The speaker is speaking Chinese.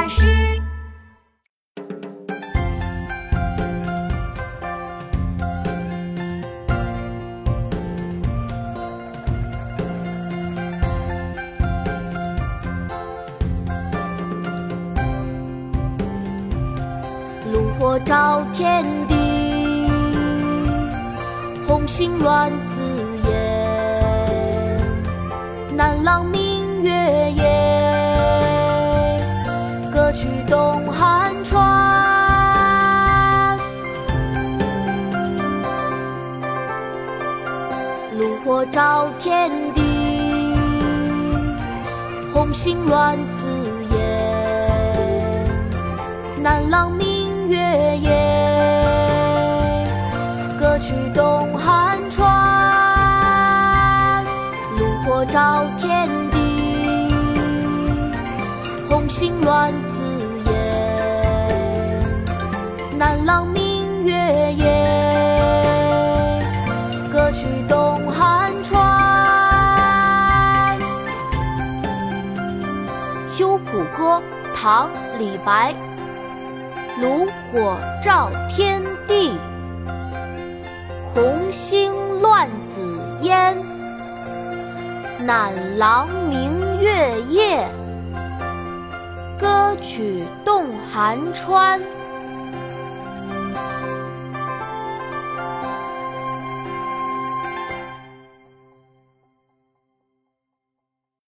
巴士。炉火照天地，红星乱紫歌曲东汉川。炉火照天地，红星乱紫烟。南朗明月夜，歌曲东汉川。炉火照天红星乱紫烟。南朗明月夜，歌曲东汉川。《秋浦歌》唐·李白。炉火照天地，红星乱紫烟。南朗明月夜，曲动寒川。